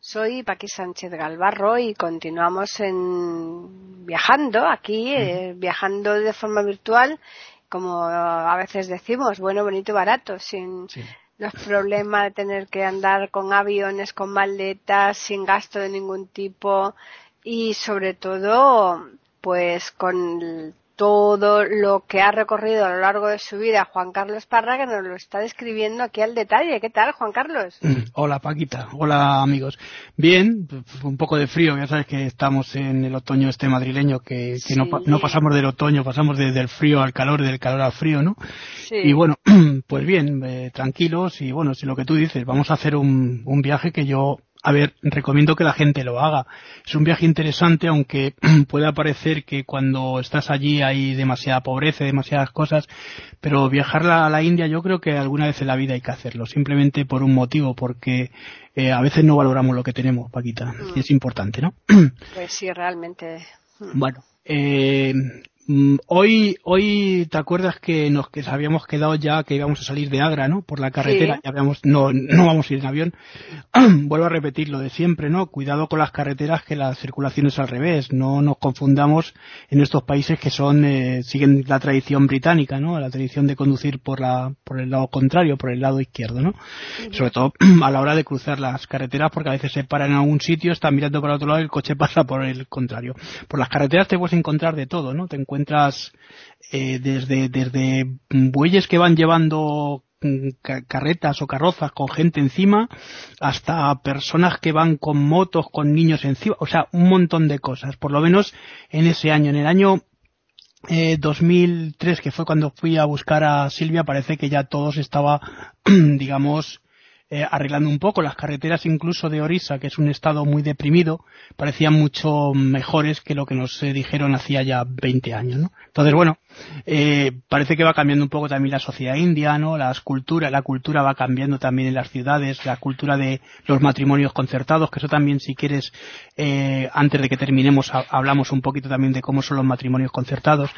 Soy Paqui Sánchez Galvarro y continuamos en viajando aquí, eh, viajando de forma virtual, como a veces decimos, bueno, bonito y barato, sin los problemas de tener que andar con aviones, con maletas, sin gasto de ningún tipo y sobre todo, pues con todo lo que ha recorrido a lo largo de su vida Juan Carlos Parra, que nos lo está describiendo aquí al detalle. ¿Qué tal, Juan Carlos? Hola, Paquita. Hola, amigos. Bien, un poco de frío. Ya sabes que estamos en el otoño este madrileño, que, no, pasamos del otoño, pasamos desde el frío al calor, del calor al frío, ¿no? Sí. Y bueno, pues bien, eh, tranquilos y bueno, si lo que tú dices, vamos a hacer un, un viaje que yo a ver, recomiendo que la gente lo haga. Es un viaje interesante, aunque pueda parecer que cuando estás allí hay demasiada pobreza, demasiadas cosas, pero viajar a la India yo creo que alguna vez en la vida hay que hacerlo, simplemente por un motivo, porque eh, a veces no valoramos lo que tenemos, Paquita, mm. y es importante, ¿no? Pues sí, realmente. Bueno, eh, Mm, hoy, hoy te acuerdas que nos que habíamos quedado ya que íbamos a salir de Agra, ¿no? Por la carretera, ya habíamos, no, no vamos a ir en avión. Vuelvo a repetir lo de siempre, ¿no? Cuidado con las carreteras que la circulación es al revés. No nos confundamos en estos países que son, eh, siguen la tradición británica, ¿no? La tradición de conducir por la, por el lado contrario, por el lado izquierdo, ¿no? Sobre todo a la hora de cruzar las carreteras porque a veces se paran en algún sitio, están mirando para otro lado y el coche pasa por el contrario. Por las carreteras te puedes encontrar de todo, ¿no? Te encuentras eh, desde, desde bueyes que van llevando mm, carretas o carrozas con gente encima hasta personas que van con motos con niños encima o sea un montón de cosas. Por lo menos en ese año en el año eh, 2003 que fue cuando fui a buscar a Silvia parece que ya todos estaba digamos eh, arreglando un poco. Las carreteras incluso de Orissa, que es un estado muy deprimido, parecían mucho mejores que lo que nos eh, dijeron hacía ya 20 años, ¿no? Entonces, bueno, eh, parece que va cambiando un poco también la sociedad india, ¿no? Las culturas, la cultura va cambiando también en las ciudades, la cultura de los matrimonios concertados, que eso también, si quieres, eh, antes de que terminemos, hablamos un poquito también de cómo son los matrimonios concertados.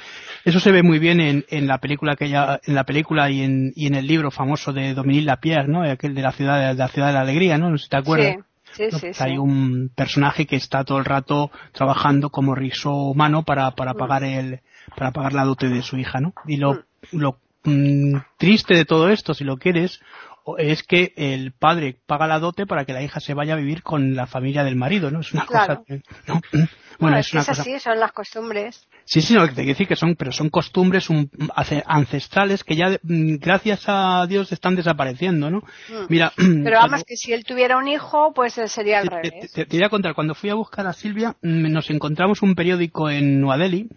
Eso se ve muy bien en, en la película que ya, en la película y en, y en el libro famoso de Dominique Lapierre, ¿no? Aquel de la ciudad de la ciudad de la alegría, ¿no? No sé si te acuerdas. Sí. Sí, sí, Hay un personaje que está todo el rato trabajando como riso humano para, para mm. pagar el, para pagar la dote de su hija, ¿no? Y lo, mm. lo mm, triste de todo esto, si lo quieres, es que el padre paga la dote para que la hija se vaya a vivir con la familia del marido, ¿no? Es una cosa que, ¿no? Bueno, es, una cosa... así, son las costumbres. Sí, sí, no, te quiero decir que son, pero son costumbres ancestrales que ya, mm, gracias a Dios, están desapareciendo, ¿no? Mira. Pero vamos, que si él tuviera un hijo, pues sería al revés. Te, te, voy a contar, cuando fui a buscar a Silvia, nos encontramos un periódico en Nueva Delhi,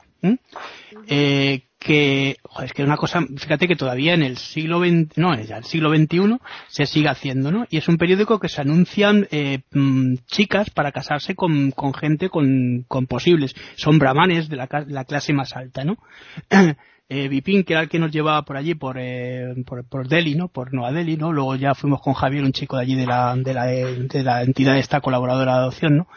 eh, que es una cosa fíjate que todavía en el siglo XX no en el siglo XXI se sigue haciendo no y es un periódico que se anuncian eh, mm, chicas para casarse con, con gente con, con, posibles son brahmanes de la, la clase más alta no eh, que era el que nos llevaba por allí, por, eh, por, por, Delhi, ¿no? Por Nueva Delhi, ¿no? Luego ya fuimos con Javier, un chico de allí de la, de la, de la entidad esta colaboradora de adopción, ¿no?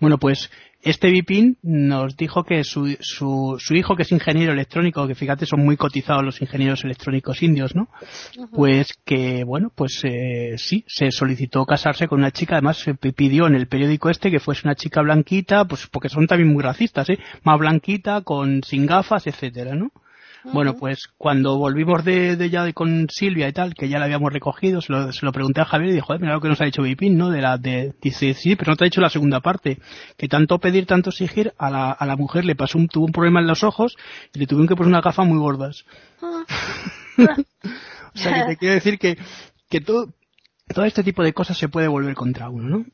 Bueno, pues este Vipin nos dijo que su, su, su, hijo, que es ingeniero electrónico, que fíjate son muy cotizados los ingenieros electrónicos indios, ¿no? Pues que, bueno, pues eh, sí, se solicitó casarse con una chica, además se pidió en el periódico este que fuese una chica blanquita, pues porque son también muy racistas, ¿eh? Más blanquita, con sin gafas, etcétera, ¿no? Bueno, pues cuando volvimos de, de ya de, con Silvia y tal, que ya la habíamos recogido, se lo, se lo pregunté a Javier y dijo, mira lo que nos ha dicho Vipin, ¿no? De la, de, dice, sí, pero no te ha dicho la segunda parte, que tanto pedir, tanto exigir, a la, a la mujer le pasó un, tuvo un problema en los ojos y le tuvieron que poner una gafa muy gordas. Ah. o sea, que te quiero decir que, que todo, todo este tipo de cosas se puede volver contra uno, ¿no?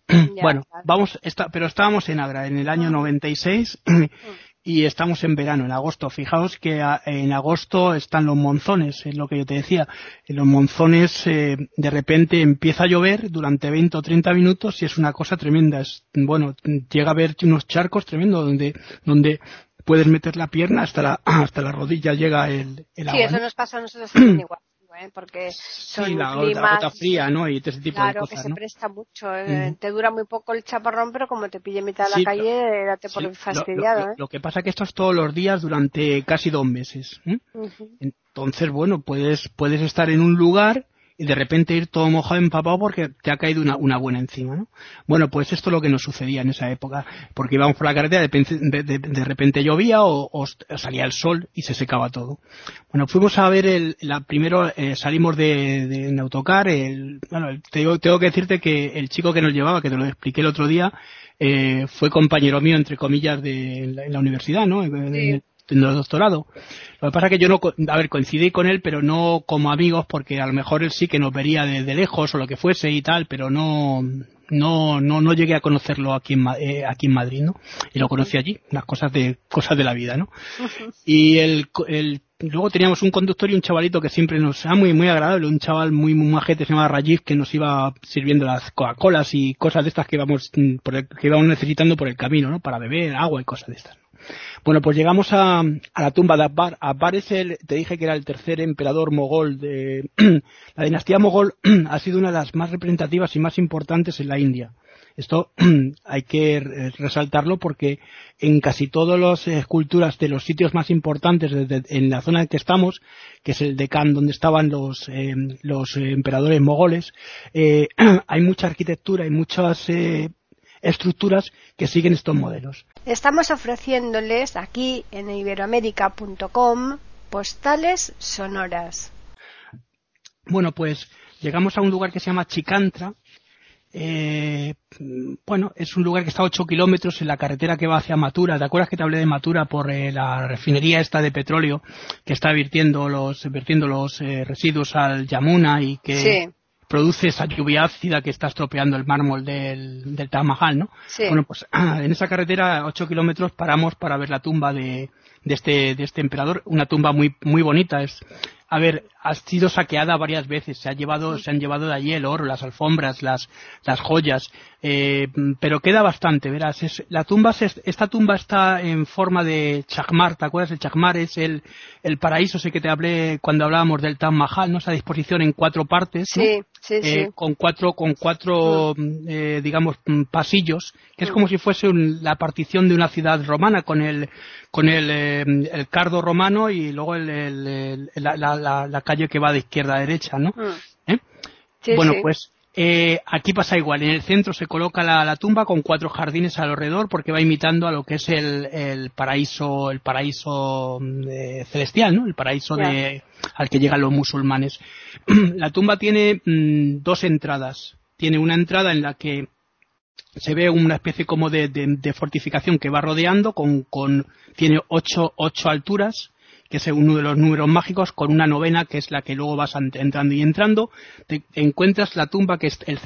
bueno, vamos, está, pero estábamos en Agra en el año 96 y estamos en verano, en agosto. Fijaos que en agosto están los monzones, es lo que yo te decía. En los monzones eh, de repente empieza a llover durante 20 o 30 minutos y es una cosa tremenda. Es, bueno, llega a haber unos charcos tremendos donde, donde puedes meter la pierna hasta la, hasta la rodilla llega el, el agua. Sí, eso nos pasa a nosotros también igual. ¿Eh? porque son sí, la, climas, gota fría, ¿no? Y ese tipo claro, de cosas, que se ¿no? presta mucho. ¿eh? Te dura muy poco el chaparrón, pero como te pille en mitad de la calle, date por Sí, fastidiado. lo, lo- ¿eh? lo que pasa es que esto es todos los días durante casi dos meses. ¿eh? Entonces, bueno, puedes, puedes estar en un lugar y de repente ir todo mojado, empapado porque te ha caído una, una buena encima, ¿no? Bueno, pues esto es lo que nos sucedía en esa época, porque íbamos por la carretera, de, de- de- de repente llovía o, o salía el sol y se secaba todo. Bueno, fuimos a ver el, la, primero eh, salimos de, de autocar, el, bueno, el- te digo- tengo que decirte que el chico que nos llevaba, que te lo expliqué el otro día, eh, fue compañero mío, entre comillas, de en la, en la universidad, ¿no? En, en el- doctorado. Lo que pasa es que yo no, a ver, coincidí con él, pero no como amigos, porque a lo mejor él sí que nos vería desde lejos o lo que fuese y tal, pero no, no, no, no llegué a conocerlo aquí en, eh, aquí en Madrid, ¿no? Y lo conocí allí, las cosas de, cosas de la vida, ¿no? Y el, el, luego teníamos un conductor y un chavalito que siempre nos, era muy, muy agradable, un chaval muy, muy majete, se llamaba Rajiv, que nos iba sirviendo las Coca-Colas y cosas de estas que íbamos, mm, por el- que íbamos necesitando por el camino, ¿no? Para beber, agua y cosas de estas, ¿no? Bueno, pues llegamos a, a la tumba de Akbar. Akbar es el, te dije que era el tercer emperador mogol de, la dinastía mogol ha sido una de las más representativas y más importantes en la India. Esto hay que resaltarlo porque en casi todas las esculturas de los sitios más importantes en la zona en que estamos, que es el Deccan donde estaban los, eh, los emperadores mogoles, eh, hay mucha arquitectura y muchas eh, estructuras que siguen estos modelos. Estamos ofreciéndoles aquí en iberoamérica.com postales sonoras. Bueno, pues llegamos a un lugar que se llama Chicantra. Eh, mm, bueno, es un lugar que está a 8 kilómetros en la carretera que va hacia Matura. ¿Te acuerdas que te hablé de Matura por eh, la refinería esta de petróleo que está vertiendo los, vertiendo los eh, residuos al Yamuna y que Sí. Produce esa lluvia ácida que está estropeando el mármol del, del Taj Mahal, ¿no? Sí. Bueno, pues en esa carretera a 8 kilómetros paramos para ver la tumba de, de este, de este emperador, una tumba muy, muy bonita. Es, a ver, ha sido saqueada varias veces, se ha llevado, se han llevado de allí el oro, las alfombras, las, las joyas, eh, pero queda bastante, verás. Es, la tumba, se- esta tumba está en forma de chakmar, ¿te acuerdas? El chakmar es el, el paraíso ese que te hablé cuando hablábamos del Taj Mahal, ¿no? Esa disposición en cuatro partes, ¿no? Sí, eh, sí. con cuatro, con cuatro, mm, eh, digamos, mm, pasillos, que es como si fuese un- la partición de una ciudad romana con el, con el, eh, el cardo romano y luego el, el- la, la- la- la calle que va de izquierda a derecha, ¿no? Mm. ¿Eh? Sí, bueno, pues eh, aquí pasa igual. En el centro se coloca la, la tumba con cuatro jardines alrededor porque va imitando a lo que es el, el paraíso, el paraíso mm, eh, celestial, ¿no? El paraíso de, al que llegan los musulmanes. la tumba tiene mm, dos entradas. Tiene una entrada en la que se ve una especie como de, de- de fortificación que va rodeando con, con tiene ocho, ocho alturas que es uno de los números mágicos con una novena que es la que luego vas entrando y entrando te encuentras la tumba que es el,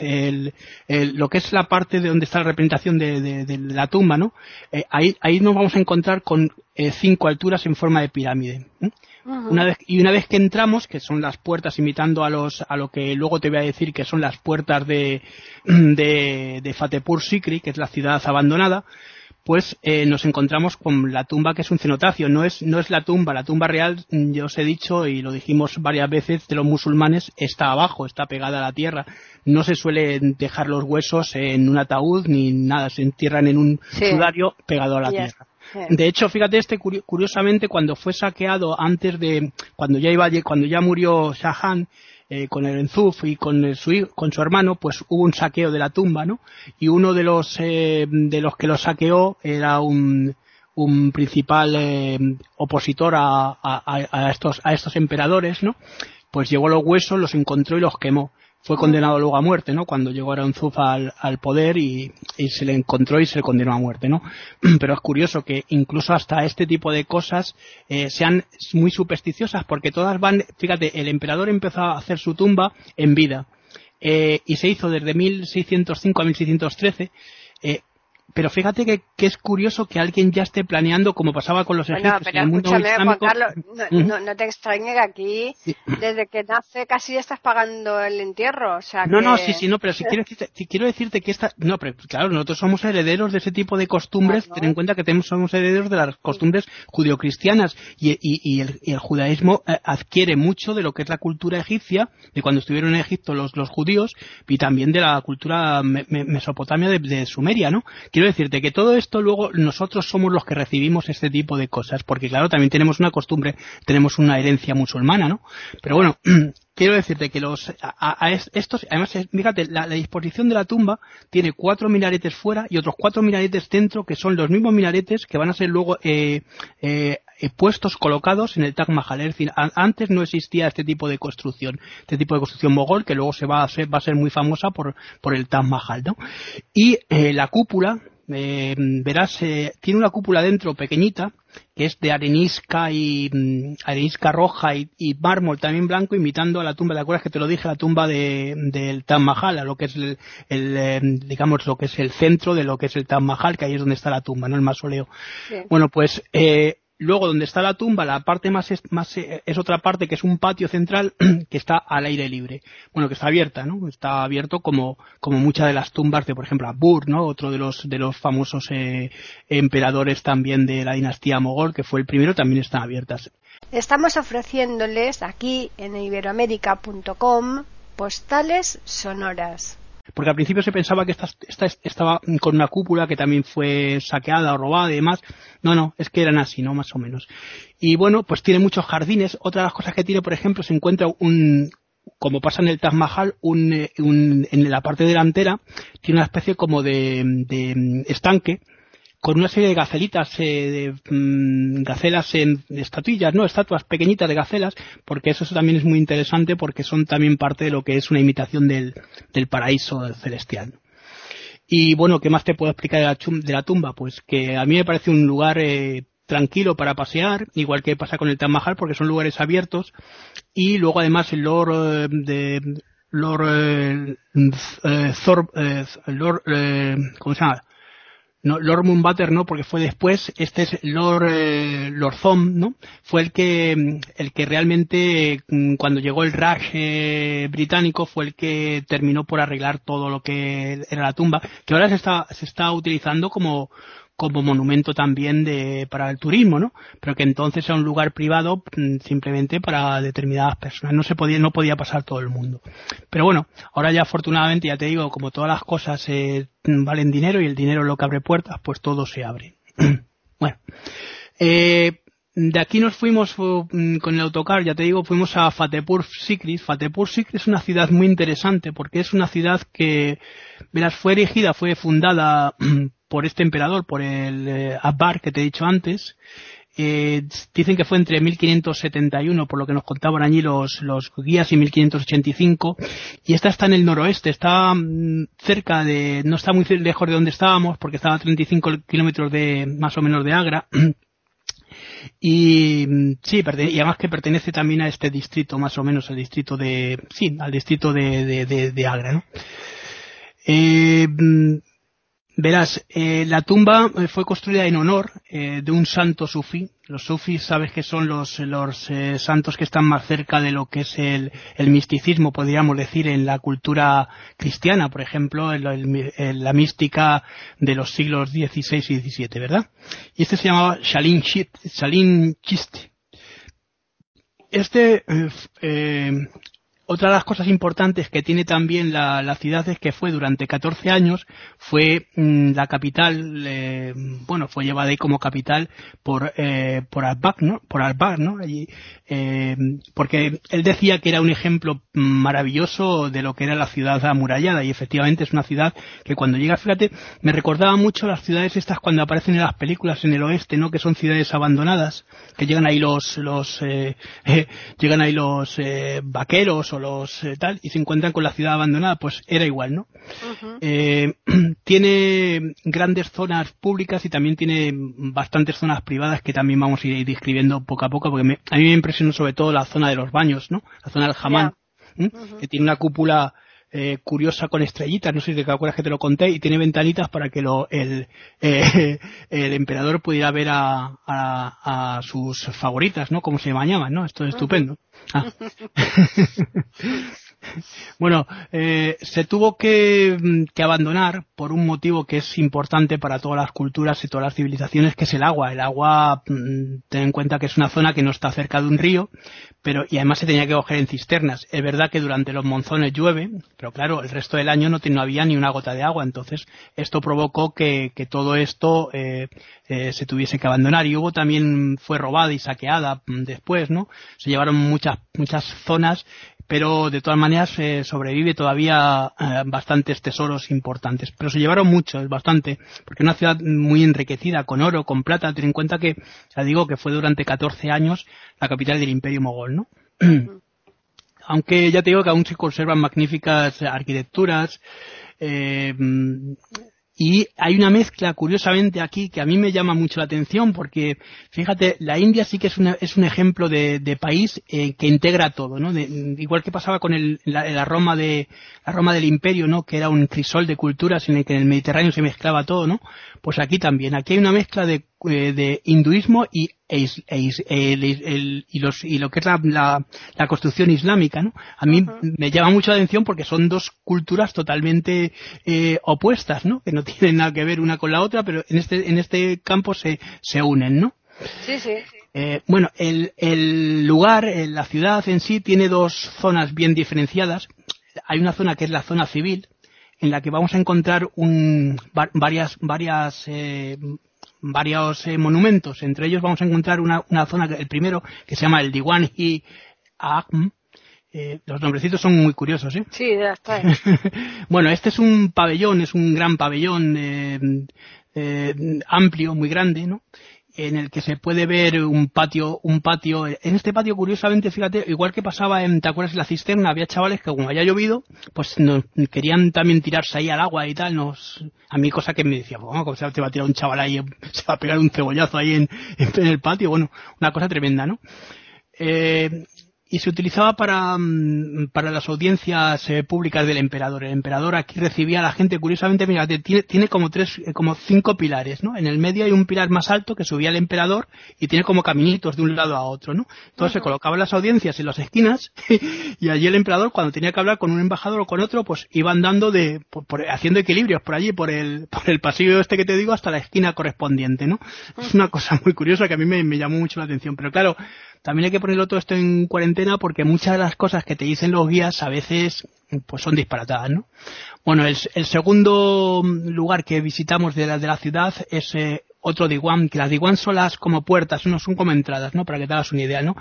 el- el- lo que es la parte de donde está la representación de, de- de la tumba no Eh, ahí ahí nos vamos a encontrar con eh, cinco alturas en forma de pirámide ¿eh? Ujú. Una vez, y una vez que entramos, que son las puertas imitando a los a lo que luego te voy a decir que son las puertas de de, de Fatehpur Sikri, que es la ciudad abandonada, pues eh, nos encontramos con la tumba que es un cenotafio, no es no es la tumba, la tumba real, yo os he dicho y lo dijimos varias veces de los musulmanes está abajo, está pegada a la tierra. No se suelen dejar los huesos en un ataúd ni nada, se entierran en un Sí. sudario pegado a la tierra. De hecho, fíjate este curi- curiosamente cuando fue saqueado antes de cuando ya iba cuando ya murió Shahan eh, con el Enzuf y con el- su con su hermano, pues hubo un saqueo de la tumba, ¿no? Y uno de los eh, de los que lo saqueó era un un principal eh, opositor a, a- a- a estos a estos emperadores, ¿no? Pues llegó los huesos, los encontró y los quemó. Fue condenado luego a muerte, ¿no? Cuando llegó Aranzuf al, poder y, y se le encontró y se le condenó a muerte, ¿no? Pero es curioso que incluso hasta este tipo de cosas eh, sean muy supersticiosas porque todas van, fíjate, el emperador empezó a hacer su tumba en vida eh, y se hizo desde 1605 a 1613 eh, pero fíjate que, es curioso que alguien ya esté planeando, como pasaba con los ejemplos en el mundo Juan Carlos, no, te extrañe que aquí, desde que nace, casi estás pagando el entierro. O sea no, no, sí, sí, no, pero si quiero, decirte, si quiero decirte que esta. No, pero claro, nosotros somos herederos de ese tipo de costumbres. Ten en cuenta que tenemos, somos herederos de las costumbres judio-cristianas y, y, el, judaísmo eh, adquiere mucho de lo que es la cultura egipcia, de cuando estuvieron en Egipto los, los judíos, y también de la cultura mesopotamia de, de Sumeria, ¿no? Quiero decirte que todo esto luego nosotros somos los que recibimos este tipo de cosas, porque claro, también tenemos una costumbre, tenemos una herencia musulmana, ¿no? Pero bueno, quiero decirte que los a, estos además fíjate la, disposición de la tumba tiene cuatro minaretes fuera y otros cuatro minaretes dentro que son los mismos minaretes que van a ser luego eh, eh, puestos colocados en el Taj Mahal es decir antes no existía este tipo de construcción este tipo de construcción mogol que luego se va a ser va a ser muy famosa por por el Taj Mahal ¿no? y eh, la cúpula eh, verás, eh, tiene una cúpula dentro pequeñita, que es de arenisca y mm, arenisca roja y, mármol también blanco, imitando a la tumba, ¿te acuerdas que te lo dije? La tumba de, del Taj Mahal, a lo que es el, eh, digamos, lo que es el centro de lo que es el Taj Mahal, que ahí es donde está la tumba, ¿no? El mausoleo. Bueno, pues, eh, Luego, donde está la tumba, la parte más es, más eh, es otra parte que es un patio central que está al aire libre. Bueno, que está abierta, ¿no? Está abierto como, como muchas de las tumbas de, por ejemplo, Abur, ¿no? Otro de los, de los famosos eh, emperadores también de la dinastía mogol, que fue el primero, también están abiertas. Estamos ofreciéndoles aquí en iberoamérica.com postales sonoras porque al principio se pensaba que esta, estaba con una cúpula que también fue saqueada o robada y demás. No, no, es que eran así, ¿no? Más o menos. Y bueno, pues tiene muchos jardines. Otra de las cosas que tiene, por ejemplo, se encuentra un, como pasa en el Taj Mahal, un, en la parte delantera, tiene una especie como de, de estanque con una serie de gacelitas, eh, de mm, gacelas en estatuillas, no, estatuas pequeñitas de gacelas, porque eso también es muy interesante porque son también parte de lo que es una imitación del, del paraíso celestial. Y bueno, ¿qué más te puedo explicar de la, de la tumba? Pues que a mí me parece un lugar eh, tranquilo para pasear, igual que pasa con el Taj Mahal, porque son lugares abiertos. Y luego además el Lord eh, de Lord, eh, Lord ¿cómo se llama? No, Lord Moonbatter no, porque fue después, este es Lord, eh, Lord ¿no? Fue el que, el que realmente, mm, cuando llegó el Raj eh, británico, fue el que terminó por arreglar todo lo que era la tumba, que ahora se está, se está utilizando como, como monumento también de, para el turismo, ¿no? Pero que entonces era un lugar privado mm, simplemente para determinadas personas. No se podía, no podía pasar todo el mundo. Pero bueno, ahora ya afortunadamente, ya te digo, como todas las cosas eh, valen dinero y el dinero es lo que abre puertas, pues todo se abre. bueno. Eh, de aquí nos fuimos mm, con el autocar, ya te digo, fuimos a Fatepur Sikri. Fatepur Sikri es una ciudad muy interesante porque es una ciudad que, verás, fue erigida, fue fundada por este emperador, por el eh, Abbar que te he dicho antes. Eh, dicen que fue entre 1571, por lo que nos contaban allí los, los guías, y 1585. Y esta está en el noroeste, está mm, cerca de, no está muy lejos de donde estábamos, porque estaba a 35 kilómetros de, más o menos de Agra. Y mm, sí, y además que pertenece también a este distrito, más o menos al distrito de, sí, al distrito de, de, de, Agra, ¿no? Eh, mm, Verás, eh, la tumba eh, fue construida en honor eh, de un santo sufí. Los sufís sabes que son los, los santos que están más cerca de lo que es el, el, misticismo, podríamos decir, en la cultura cristiana, por ejemplo, en, la mística de los siglos XVI y XVII, ¿verdad? Y este se llamaba Shalin, Chist. Este otra de las cosas importantes que tiene también la, ciudad es que fue durante 14 años, fue mm, la capital, eh, bueno, fue llevada ahí como capital por, eh, por ¿no? Por Albak, ¿no? Allí, eh, porque él decía que era un ejemplo maravilloso de lo que era la ciudad amurallada y efectivamente es una ciudad que cuando llega, fíjate, me recordaba mucho las ciudades estas cuando aparecen en las películas en el oeste, ¿no? Que son ciudades abandonadas, que llegan ahí los, los, eh, llegan ahí los vaqueros los eh, tal y se encuentran con la ciudad abandonada, pues era igual, ¿no? Eh, tiene grandes zonas públicas y también tiene bastantes zonas privadas que también vamos a ir describiendo poco a poco, porque a mí me impresionó sobre todo la zona de los baños, ¿no? La zona del jamán, que tiene una cúpula eh, curiosa con estrellitas, no sé si te acuerdas que te lo conté, y tiene ventanitas para que lo, el, eh, emperador pudiera ver a, a, sus favoritas, ¿no? Como se bañaban, ¿no? Esto es estupendo. Ah. Bueno, eh, se tuvo mm, que, abandonar por un motivo que es importante para todas las culturas y todas las civilizaciones, que es el agua. El agua, mm, ten en cuenta que es una zona que no está cerca de un río, pero y además se tenía que coger en cisternas. Es verdad que durante los monzones llueve, claro, el resto del año no, no había ni una gota de agua. Entonces, esto provocó que, todo esto eh, eh, se tuviese que abandonar. Y hubo también, fue robada y saqueada mm, después, ¿no? Se llevaron muchas, muchas zonas pero de todas maneras eh, sobrevive todavía eh, bastantes tesoros importantes. Pero se llevaron muchos, bastante, porque una ciudad muy enriquecida con oro, con plata. Ten en cuenta que, ya digo, que fue durante 14 años la capital del Imperio Mogol, ¿no? Aunque ya te digo que aún se conservan magníficas arquitecturas, eh, y hay una mezcla, curiosamente, aquí que a mí me llama mucho la atención porque, fíjate, la India sí que es, es un ejemplo de, país eh, que integra todo, ¿no? igual que pasaba con el, la, Roma de, la Roma del Imperio, ¿no? Que era un crisol de culturas en el que en el Mediterráneo se mezclaba todo, ¿no? Pues aquí también. Aquí hay una mezcla de, eh, hinduismo y, e e y, los, y lo que es la, la, construcción islámica, ¿no? A mí me llama mucho la atención porque son dos culturas totalmente eh, opuestas, ¿no? Que no tienen nada que ver una con la otra, pero en este, en este campo se, se unen, ¿no? Sí, sí. Eh, bueno, el, el lugar, la ciudad en sí tiene dos zonas bien diferenciadas. Hay una zona que es la zona civil, en la que vamos a encontrar un, varias, varias, eh, varios eh, monumentos. Entre ellos vamos a encontrar una, una, zona, el primero, que se llama el Diwan y Aakm. Eh, los nombrecitos son muy curiosos, ¿eh? Sí, ya está. bueno, este es un pabellón, es un gran pabellón eh, eh, amplio, muy grande, ¿no? En el que se puede ver un patio, un patio. En este patio, curiosamente, fíjate, igual que pasaba en, ¿te acuerdas? La cisterna, había chavales que como había llovido, pues nos querían también tirarse ahí al agua y tal, nos, a mí cosa que me decía, bueno, ¿cómo se va a tirar un chaval ahí, se va a pegar un cebollazo ahí en, en el patio? Bueno, una cosa tremenda, ¿no? Eh, y se utilizaba para, mm, para las audiencias eh, públicas del emperador. El emperador aquí recibía a la gente, curiosamente, mira, tiene, tiene como tres, eh, como cinco pilares, ¿no? En el medio hay un pilar más alto que subía el emperador y tiene como caminitos de un lado a otro, ¿no? Entonces se colocaban las audiencias en las esquinas y allí el emperador cuando tenía que hablar con un embajador o con otro, pues iba andando de, por, haciendo equilibrios por allí, por el, por el pasillo este que te digo hasta la esquina correspondiente, ¿no? Es una cosa muy curiosa que a mí me, me llamó mucho la atención. Pero claro, también hay que ponerlo todo esto en cuarentena porque muchas de las cosas que te dicen los guías a veces pues son disparatadas, ¿no? Bueno, el, segundo lugar que visitamos de la, de la ciudad es eh, otro Diwan, que las Diwan son las como puertas, no son como entradas, ¿no? Para que te hagas una idea, ¿no?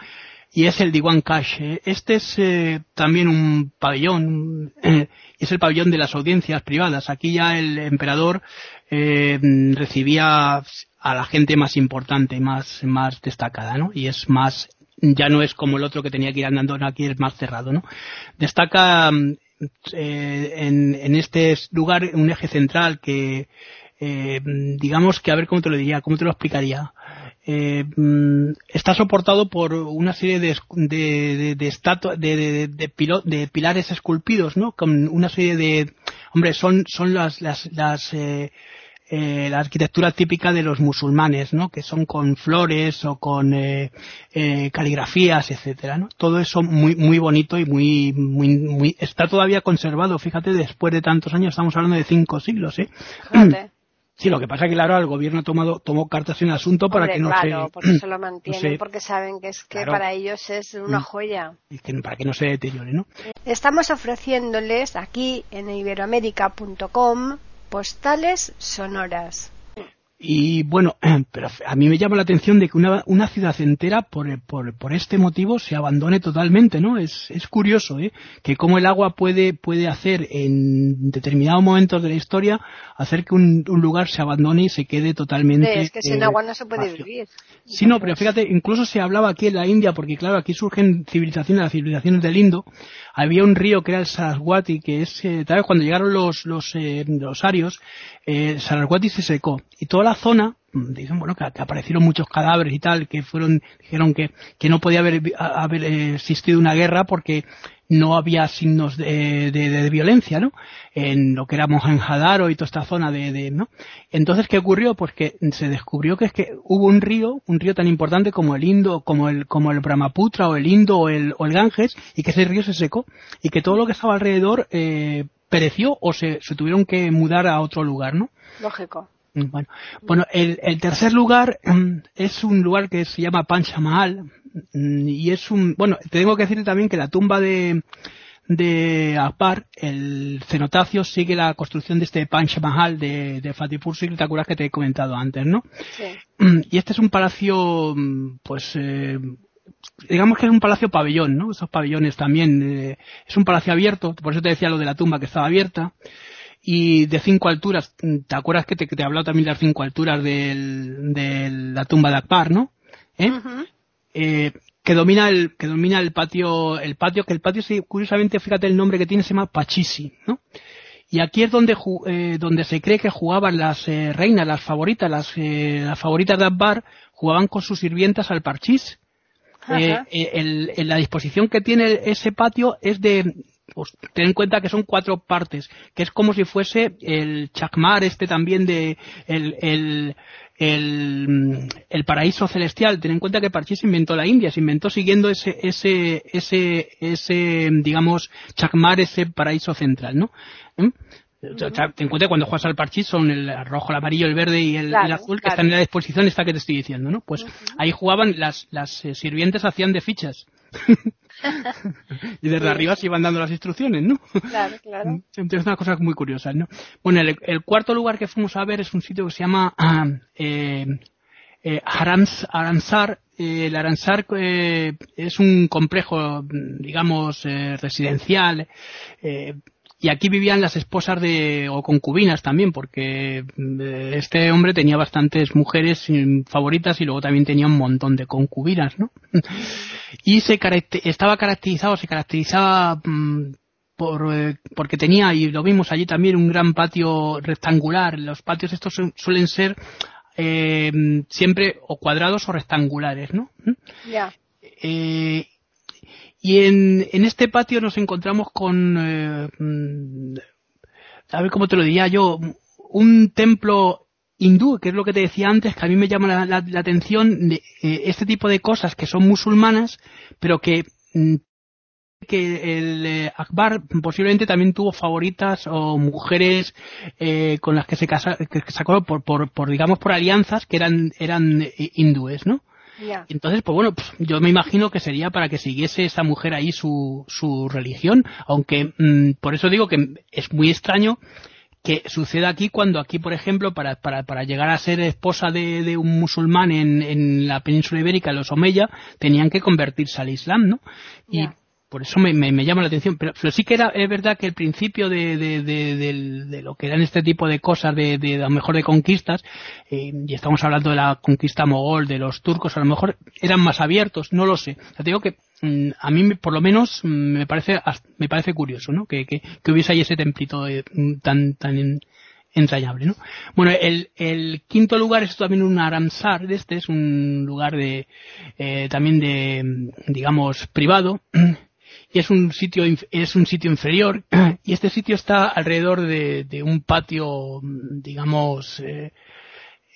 Y es el Diwan Cash. Este es eh, también un pabellón, eh, es el pabellón de las audiencias privadas. Aquí ya el emperador recibía a la gente más importante, más, más destacada, ¿no? Y es más ya no es como el otro que tenía que ir andando, aquí es más cerrado, ¿no? Destaca mm, eh, en, en, este lugar un eje central que, eh, digamos que a ver cómo te lo diría, cómo te lo explicaría. Eh, mm, está soportado por una serie de, de, de, de, de, pilares esculpidos, ¿no? Con una serie de, hombre, son, son las, las, las eh, la arquitectura típica de los musulmanes, ¿no? Que son con flores o con eh, eh, caligrafías, etcétera, ¿no? Todo eso muy muy bonito y muy muy muy está todavía conservado. Fíjate, después de tantos años, estamos hablando de cinco siglos, ¿eh? Sí, lo que pasa es que claro, el gobierno ha tomado tomó cartas en el asunto para que no claro, porque se lo mantienen, porque saben que es que para ellos es una mm. joya. Y que, para que no se deteriore, ¿no? Estamos ofreciéndoles aquí en iberoamérica.com postales sonoras. Y bueno, pero a mí me llama la atención de que una, una ciudad entera, por, por, por, este motivo, se abandone totalmente, ¿no? Es, es curioso, ¿eh? Que cómo el agua puede, puede hacer en determinados momentos de la historia, hacer que un, un lugar se abandone y se quede totalmente. es que sin agua no se puede vivir. Sí, no, pero fíjate, incluso se hablaba aquí en la India, porque claro, aquí surgen civilizaciones, las civilizaciones del Indo. Había un río que era el Saraswati, que es, eh, tal vez cuando llegaron los, los, eh, los arios, eh, Saraswati se secó. Y toda la zona, dicen, bueno, que, aparecieron muchos cadáveres y tal, que fueron, dijeron que, que no podía haber, haber existido una guerra porque no había signos de, violencia, ¿no? En lo que era Mohenjo-Daro y toda esta zona de, de, ¿no? Entonces, ¿qué ocurrió? Pues que se descubrió que es que hubo un río, un río tan importante como el Indo, como el, como el Brahmaputra o el Indo o el, o el Ganges, y que ese río se secó, y que todo lo que estaba alrededor, eh, pereció o se, se tuvieron que mudar a otro lugar, ¿no? Lógico. Mm, bueno, bueno el, el, tercer lugar mm, es un lugar que se llama Panchamal mm, y es un, bueno, te tengo que decir también que la tumba de, de Akbar, el cenotafio sigue la construcción de este Pancha de, de Fatipur Sikri, te acuerdas que te he comentado antes, ¿no? Sí. Y este es un palacio, pues, eh, digamos que es un palacio pabellón, ¿no? Esos pabellones también, eh, es un palacio abierto, por eso te decía lo de la tumba que estaba abierta y de cinco alturas. ¿Te acuerdas que te, que te he hablado también de las cinco alturas de la tumba de Akbar, no? ¿Eh? eh, que domina el que domina el patio el patio que el patio curiosamente fíjate el nombre que tiene se llama Pachisi no y aquí es donde eh, donde se cree que jugaban las eh, reinas las favoritas las, eh, las favoritas de Akbar jugaban con sus sirvientas al parchís eh, el, la disposición que tiene ese patio es de pues, ten en cuenta que son cuatro partes, que es como si fuese el chakmar este también de el, el, el, el, paraíso celestial. Ten en cuenta que Parchís inventó la India, se inventó siguiendo ese, ese, ese, ese, digamos, chakmar, ese paraíso central, ¿no? ¿Eh? Ten en cuenta que cuando juegas al parchís son el rojo, el amarillo, el verde y el, azul que están en la disposición esta que te estoy diciendo, ¿no? Pues ahí jugaban las, las eh, sirvientes hacían de fichas. y desde arriba se iban dando las instrucciones, ¿no? Claro, claro. Entonces, unas cosas muy curiosas, ¿no? Bueno, el, cuarto lugar que fuimos a ver es un sitio que se llama ah, eh, eh, Aransar. Eh, el Aransar eh, es un complejo, digamos, eh, residencial. Eh, y aquí vivían las esposas de, o concubinas también, porque este hombre tenía bastantes mujeres favoritas y luego también tenía un montón de concubinas, ¿no? Y se estaba caracterizado, se caracterizaba mm, por, eh, porque tenía, y lo vimos allí también, un gran patio rectangular. Los patios estos suelen ser eh, siempre o cuadrados o rectangulares, ¿no? Ya. Eh, y en, en este patio nos encontramos con, eh, a ver cómo te lo diría yo, un templo hindú, que es lo que te decía antes, que a mí me llama la, atención de eh, este tipo de cosas que son musulmanas, pero que mm, que el eh, Akbar posiblemente también tuvo favoritas o mujeres eh, con las que se, casa, que se sacó por, por, por, digamos, por alianzas que eran, eran eh, hindúes, ¿no? Entonces, pues bueno, pues, yo me imagino que sería para que siguiese esa mujer ahí su, su religión, aunque mm, por eso digo que es muy extraño que suceda aquí cuando aquí, por ejemplo, para, para, para llegar a ser esposa de, un musulmán en, en, la península ibérica, los Omeya, tenían que convertirse al Islam, ¿no? Y por eso me, llama la atención. Pero, sí que era, es verdad que el principio de, de, de, lo que eran este tipo de cosas, de, a lo mejor de conquistas, eh, y estamos hablando de la conquista mogol, de los turcos, a lo mejor eran más abiertos, no lo sé. te digo que mm, a mí por lo menos mm, me parece me parece curioso ¿no? que, que, que hubiese ahí ese templito eh, tan tan entrañable ¿no? bueno el, el quinto lugar es también un aramsar este es un lugar de eh, también de digamos privado y es un sitio es un sitio inferior y este sitio está alrededor de, un patio digamos eh,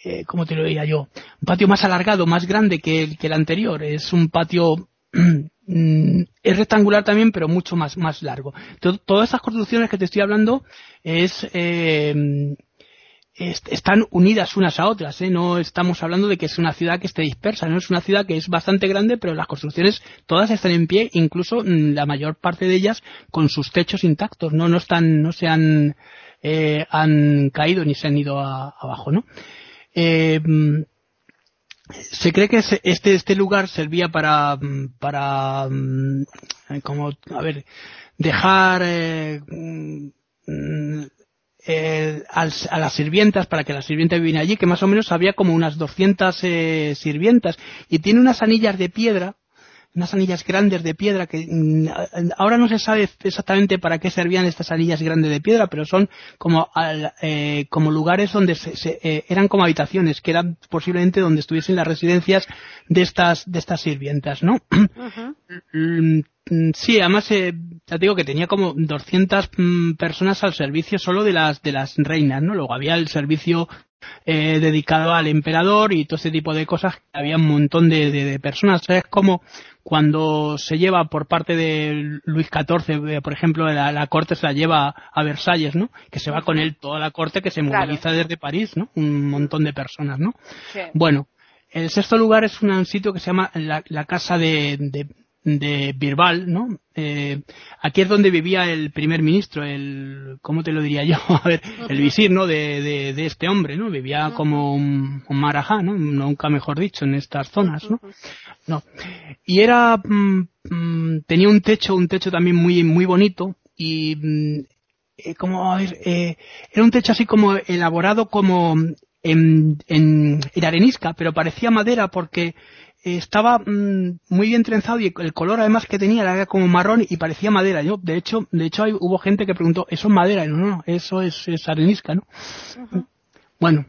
eh, ¿cómo te lo diría yo? Un patio más alargado, más grande que el, que el anterior. Es un patio mm, es rectangular también, pero mucho más, más largo. todas estas construcciones que te estoy hablando es eh, están unidas unas a otras, ¿eh? no estamos hablando de que es una ciudad que esté dispersa, no es una ciudad que es bastante grande, pero las construcciones todas están en pie, incluso mm, la mayor parte de ellas con sus techos intactos, no, no están, no se han, eh, han caído ni se han ido abajo, ¿no? Eh, mm, se cree que este, este lugar servía para, mm, para, como, a ver, dejar, eh, eh, a las sirvientas para que las sirvientas viviera allí, que más o menos había como unas 200 eh, sirvientas. Y tiene unas anillas de piedra, unas anillas grandes de piedra que mm, ahora no se sabe exactamente para qué servían estas anillas grandes de piedra, pero son como eh, como lugares donde se, eh, eran como habitaciones, que eran posiblemente donde estuviesen las residencias de estas de estas sirvientas, ¿no? Mm, sí, además se, ya te digo que tenía como 200 mm, personas al servicio solo de las de las reinas, ¿no? Luego había el servicio eh, dedicado al emperador y todo ese tipo de cosas. Había un montón de, de, personas. Es como cuando se lleva por parte de Luis XIV, eh, por ejemplo, la, corte se la lleva a Versalles, ¿no? Que se va con él toda la corte que se moviliza desde París, ¿no? Un montón de personas, ¿no? Bueno, el sexto lugar es un sitio que se llama la, Casa de, de Birbal, ¿no? Eh, aquí es donde vivía el primer ministro, el, ¿cómo te lo diría yo? A ver, el visir, ¿no? De, de, este hombre, ¿no? Vivía como un, marajá, ¿no? Nunca mejor dicho, en estas zonas, ¿no? No. Y era, mm, mm, tenía un techo, un techo también muy, muy bonito y, mm, eh, como, a ver, eh, era un techo así como elaborado como en, en, en arenisca, pero parecía madera porque estaba mm, muy bien trenzado y el color además que tenía era como marrón y parecía madera. Yo, de hecho, de hecho hubo gente que preguntó, ¿eso es madera? Y no, no, eso es, arenisca, ¿no? Bueno,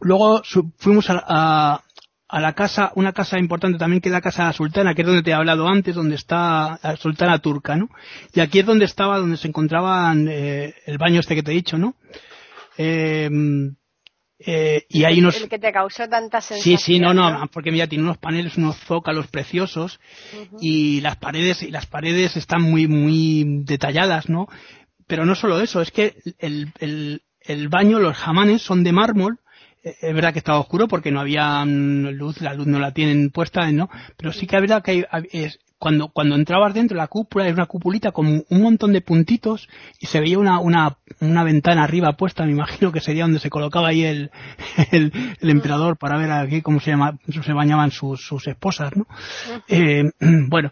luego fuimos a, a, la casa, una casa importante también que es la casa sultana, que es donde te he hablado antes, donde está la sultana turca, ¿no? Y aquí es donde estaba, donde se encontraban eh, el baño este que te he dicho, ¿no? Eh, eh, y hay unos... El que te causó tanta sensación. Sí, sí, no, no, porque mira, tiene unos paneles, unos zócalos preciosos y las paredes, y las paredes están muy, muy detalladas, ¿no? Pero no solo eso, es que el, el, el baño, los jamanes son de mármol, eh, es verdad que estaba oscuro porque no había luz, la luz no la tienen puesta, ¿no? Pero sí que es verdad que hay, es, cuando, cuando entrabas dentro, la cúpula era una cupulita con un montón de puntitos y se veía una, una, una ventana arriba puesta, me imagino que sería donde se colocaba ahí el, el, emperador para ver aquí cómo se llama, se bañaban sus, sus esposas, ¿no? Eh, bueno,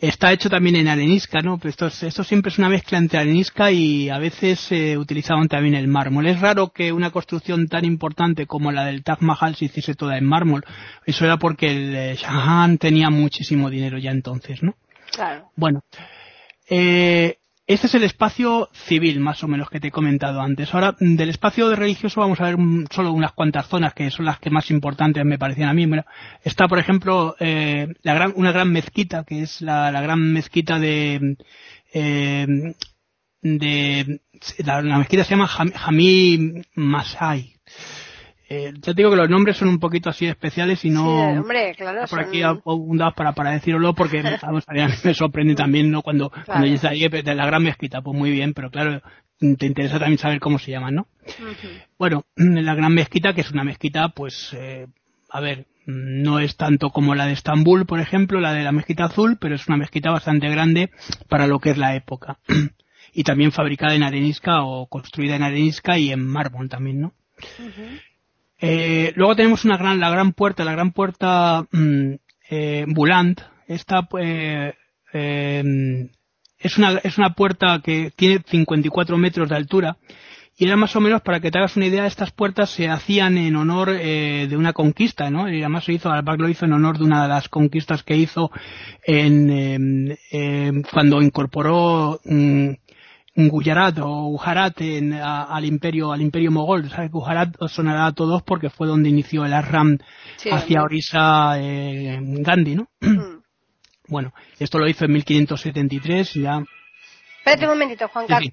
Está hecho también en arenisca, ¿no? Esto, esto siempre es una mezcla entre arenisca y a veces se utilizaban también el mármol. Es raro que una construcción tan importante como la del Taj Mahal se hiciese toda en mármol. Eso era porque el eh, Shah tenía muchísimo dinero ya entonces, ¿no? Claro. Bueno, eh, este es el espacio civil, más o menos, que te he comentado antes. Ahora, del espacio religioso vamos a ver solo unas cuantas zonas que son las que más importantes me parecían a mí. está, por ejemplo, eh, la gran, una gran mezquita, que es la, gran mezquita de, eh, de la, mezquita se llama Jamí Masai, eh, ya digo que los nombres son un poquito así especiales y no sí, hombre, claro, por aquí abundados para, para decirlo porque vamos, a me sorprende también no cuando cuando ya ahí de la gran mezquita pues muy bien pero claro te interesa también saber cómo se llaman no bueno la gran mezquita que es una mezquita pues eh, a ver no es tanto como la de Estambul por ejemplo la de la mezquita azul pero es una mezquita bastante grande para lo que es la época. Y también fabricada en arenisca o construida en arenisca y en mármol también no eh, luego tenemos una gran, la gran puerta, la gran puerta mm, eh, Bulant. Esta eh, es, una, es una puerta que tiene 54 metros de altura y era más o menos para que te hagas una idea, estas puertas se hacían en honor eh, de una conquista, ¿no? Y además se hizo, Albac lo hizo en honor de una de las conquistas que hizo en, em, em, cuando incorporó mm, Gujarat o Gujarat al imperio al imperio mogol. ¿sabes? Gujarat os sonará a todos porque fue donde inició el Asram hacia Orissa eh, Gandhi, ¿no? Mm. bueno, esto lo hizo en 1573 ya. Espérate un momentito, Juan Carlos.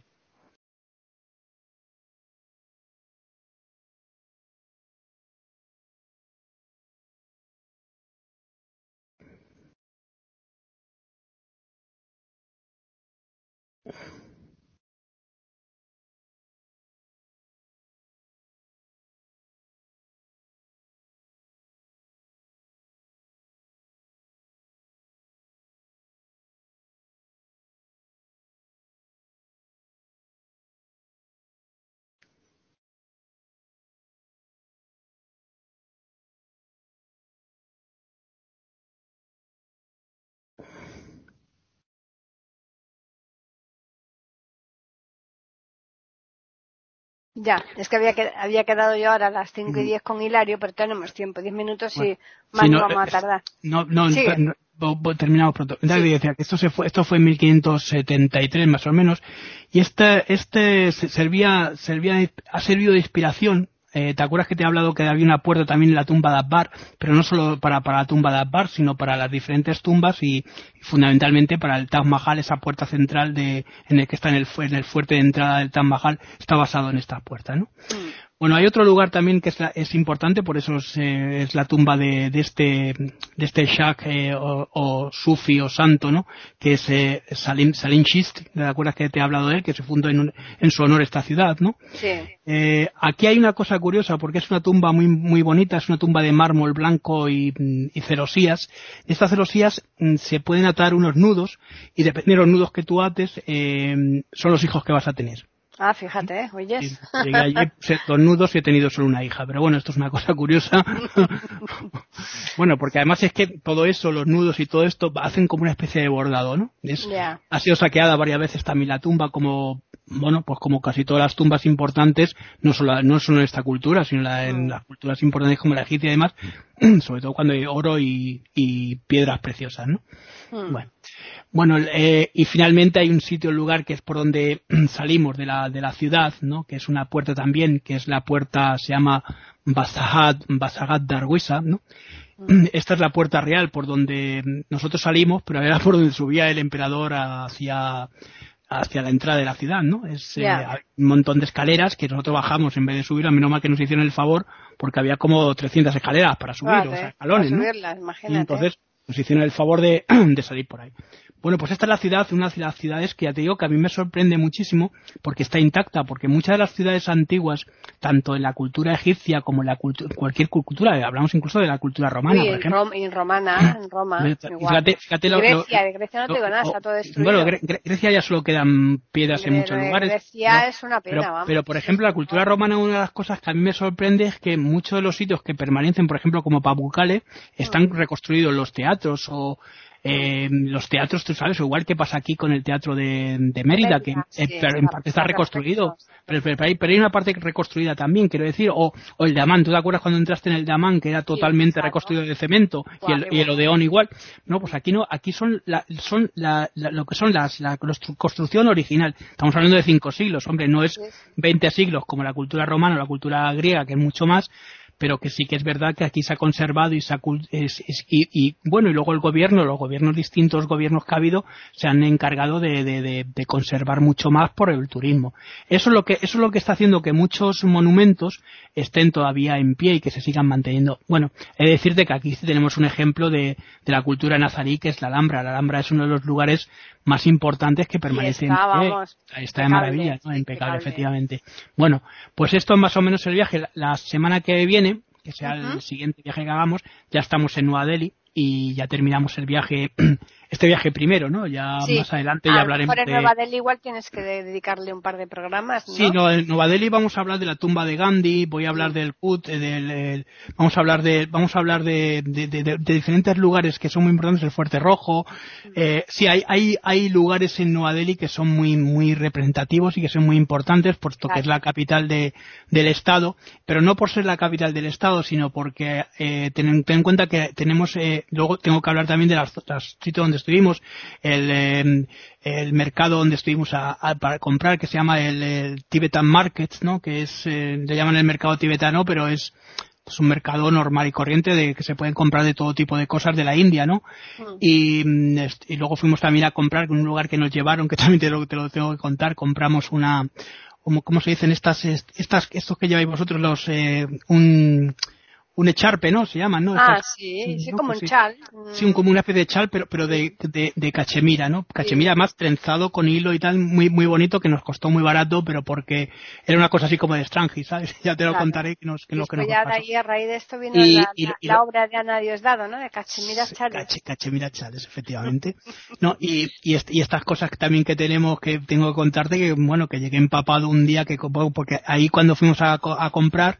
Ya, es que había, que, había quedado yo ahora a las 5 y 10 con Hilario, pero tenemos tiempo, 10 minutos y más no, vamos a tardar. No, no, terminamos pronto. decía que esto, se fue, esto fue en 1573 más o menos, y este, este servía, servía, ha servido de inspiración eh, ¿te acuerdas que te he hablado que había una puerta también en la tumba de Akbar? Pero no solo para, para la tumba de Akbar, sino para las diferentes tumbas y, fundamentalmente para el Taj Mahal, esa puerta central de, en el que está en el, en el fuerte de entrada del Taj Mahal, está basado en esta puerta, ¿no? Mm. Bueno, hay otro lugar también que es, es importante, por eso es, eh, es, la tumba de, de este de este Shah eh, o, o, Sufi o santo, ¿no? Que es eh, Salim, Salim Chist, ¿te acuerdas que te he hablado de él? Que se fundó en, en su honor esta ciudad, ¿no? Sí. Eh, aquí hay una cosa curiosa porque es una tumba muy muy bonita, es una tumba de mármol blanco y, y celosías. Estas celosías mm, se pueden atar unos nudos y depende de los nudos que tú ates eh, son los hijos que vas a tener. Ah, fíjate, ¿eh? oyes. Llegué allí, dos nudos y he tenido solo una hija. Pero bueno, esto es una cosa curiosa. bueno, porque además es que todo eso, los nudos y todo esto, hacen como una especie de bordado, ¿no? Es, yeah. Ha sido saqueada varias veces también la tumba como, bueno, pues como casi todas las tumbas importantes, no solo, no solo en esta cultura, sino la, en las culturas importantes como la egipcia y demás, sobre todo cuando hay oro y, y piedras preciosas, ¿no? Mm. Bueno. Bueno, eh, y finalmente hay un sitio, un lugar que es por donde salimos de la, de la ciudad, ¿no? Que es una puerta también, que es la puerta, se llama Basahat, Basahat Darwisa, ¿no? Mm. Esta es la puerta real por donde nosotros salimos, pero era por donde subía el emperador hacia, hacia la entrada de la ciudad, ¿no? Es Yeah. eh, hay un montón de escaleras que nosotros bajamos en vez de subir, a menos mal que nos hicieron el favor, porque había como 300 escaleras para subir, Vale, o sea, escalones, para ¿no? subirlas, imagínate. Y entonces nos hicieron el favor de, de salir por ahí. Bueno, pues esta es la ciudad, una de las ciudades que ya te digo que a mí me sorprende muchísimo porque está intacta, porque muchas de las ciudades antiguas, tanto en la cultura egipcia como en la cultu- cualquier cultura, hablamos incluso de la cultura romana, por en, ejemplo. Rom- en Romana, en Roma. Fíjate, fíjate lo, lo- Grecia, de Grecia no te digo lo- nada, lo- está todo destruido. Bueno, Gre- Gre- Grecia ya solo quedan piedras en muchos lugares. Grecia ¿no? es una pena, pero, vamos. pero, por ejemplo, la cultura romana, una de las cosas que a mí me sorprende es que muchos de los sitios que permanecen, por ejemplo, como Pamukkale, están Mm. reconstruidos los teatros o eh, los teatros, tú sabes, o igual que pasa aquí con el teatro de, de Mérida, que eh, pero en parte está reconstruido, pero, pero, pero hay, pero hay una parte reconstruida también, quiero decir, o, o el Damán, ¿tú te acuerdas cuando entraste en el Damán que era totalmente reconstruido de cemento y el, y. Odeón igual? No, pues aquí no, aquí son, la, son la, la- lo que son las, la constru- construcción original. Estamos hablando de cinco siglos, hombre, no es Sí, sí. 20 siglos como la cultura romana o la cultura griega, que es mucho más, pero que sí que es verdad que aquí se ha conservado y se ha es- es- y, y, bueno y luego el gobierno los gobiernos distintos gobiernos que ha habido se han encargado de, de- de- de conservar mucho más por el turismo. Eso es lo que eso es lo que está haciendo que muchos monumentos estén todavía en pie y que se sigan manteniendo. Bueno he de decirte que aquí tenemos un ejemplo de, de la cultura nazarí que es la Alhambra. La Alhambra es uno de los lugares más importantes que permanecen está, vamos, está de maravilla ¿no? impecable impecable. efectivamente. Bueno pues esto es más o menos el viaje. La semana que viene que sea el siguiente viaje que hagamos ya estamos en Nueva Delhi y ya terminamos el viaje este viaje primero no ya Sí. más adelante ya lo hablaremos mejor en Nueva Delhi igual tienes que de- dedicarle un par de programas, ¿no? Sí, no, en Nueva Delhi vamos a hablar de la tumba de Gandhi, voy a hablar del Kut, eh, del, el- vamos a hablar de, vamos a hablar de, de, de- de- de diferentes lugares que son muy importantes, el Fuerte Rojo. Eh, sí, hay, hay, hay lugares en Nueva Delhi que son muy, muy representativos y que son muy importantes, puesto que es la capital de, del estado, pero no por ser la capital del estado, sino porque eh, ten, ten en cuenta que tenemos, eh, luego tengo que hablar también de las, las sitios donde estuvimos, el, eh, el mercado donde estuvimos a, a- para comprar que se llama el, el Tibetan Market, ¿no? Que es, eh, le llaman el mercado tibetano, pero es, es un mercado normal y corriente de que se pueden comprar de todo tipo de cosas de la India, ¿no? Mm. Y, mm, y luego fuimos también a comprar en un lugar que nos llevaron, que también te lo, te lo tengo que contar, compramos una, como, ¿cómo se dicen estas, est- estas, estos que lleváis vosotros los, eh, un, un echarpe, ¿no? Se llaman, ¿no? Ah, Estas- sí, sí, ¿no? como Pues un sí. chal. Sí, un, como una especie de chal, pero, pero de, de, de cachemira, ¿no? Cachemira más trenzado con hilo y tal, muy, muy bonito, que nos costó muy barato, pero porque era una cosa así como de Strange, ¿sabes? Ya te lo Claro. contaré que nos, que lo que nos ya de ahí, a raíz de esto, vino Y- la, y- la- y la lo- obra de Ana Diosdado, ¿no? De Cachemira Chales. Cache- cachemira chales, efectivamente. No, y, y, y estas cosas también que tenemos que tengo que contarte que, bueno, que llegué empapado un día que, porque ahí cuando fuimos a, a comprar,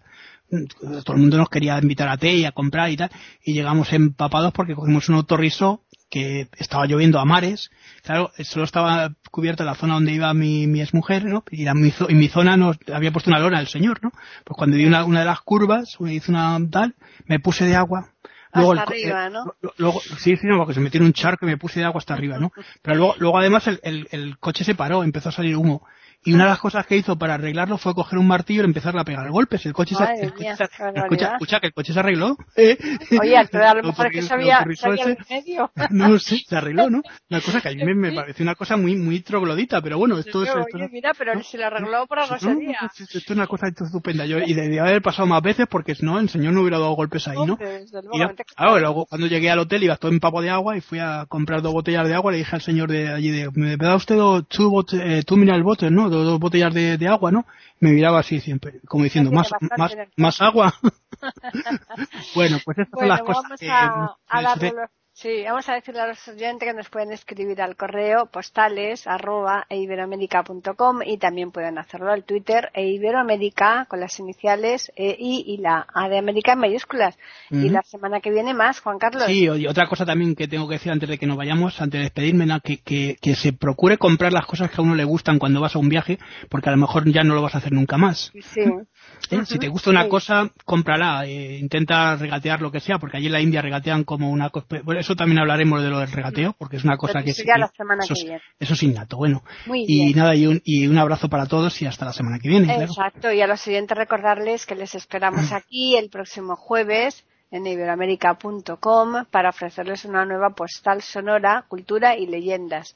todo el mundo nos quería invitar a té y a comprar y tal, y llegamos empapados porque cogimos un autorrizo que estaba lloviendo a mares, claro, solo estaba cubierta la zona donde iba mi, mi exmujer, ¿no? Y, la, mi, zona nos había puesto una lona el señor, ¿no? Pues cuando di una, una de las curvas, hice una tal, me puse de agua, luego Hasta el arriba, eh, ¿no? Luego, sí, sí, no, porque se metió en un charco y me puse de agua hasta arriba, ¿no? Pero luego, luego además el, el, el coche se paró, empezó a salir humo. Y una de las cosas que hizo para arreglarlo fue coger un martillo y empezar a pegar golpes. El coche, se, el coche se, escucha, escucha, que el coche se arregló. ¿eh? Oye, a lo mejor que sabía, sabía el medio. No sé, se arregló, ¿no? Una cosa que a mí me, me pareció una cosa muy muy troglodita, pero bueno, esto es... Oye, mira, pero se lo arregló por algo sería. Esto es una cosa estupenda. Yo, y debía haber pasado más veces porque si no, el señor no hubiera dado golpes ahí, ¿no? y claro, luego cuando llegué al hotel iba todo empapo de agua y fui a comprar dos botellas de agua, le dije al señor de allí, de, ¿me da usted dos, two, eh, mineral bottles, ¿no? Dos, botellas de, de, agua, ¿no? Me miraba así siempre, como diciendo, más, más, más agua. bueno, pues estas son las cosas que, Sí, vamos a decirle a los oyentes que nos pueden escribir al correo postales arroba eiberoamerica.com y también pueden hacerlo al Twitter eiberoamerica con las iniciales e, I y la A de América en mayúsculas. Y la semana que viene más, Juan Carlos. Sí, otra cosa también que tengo que decir antes de que nos vayamos, antes de despedirme, que, que, que, se procure comprar las cosas que a uno le gustan cuando vas a un viaje, porque a lo mejor ya no lo vas a hacer nunca más. Sí. ¿Eh? Si te gusta una cosa, cómprala. Eh, intenta regatear lo que sea, porque allí en la India regatean como una cosa. Bueno, eso también hablaremos de lo del regateo, porque es una cosa que, es, eso, es innato. Bueno, y nada, y un, y un abrazo para todos y hasta la semana que viene. Exacto, y a los siguientes recordarles que les esperamos aquí el próximo jueves en iberoamerica.com para ofrecerles una nueva postal sonora, cultura y leyendas.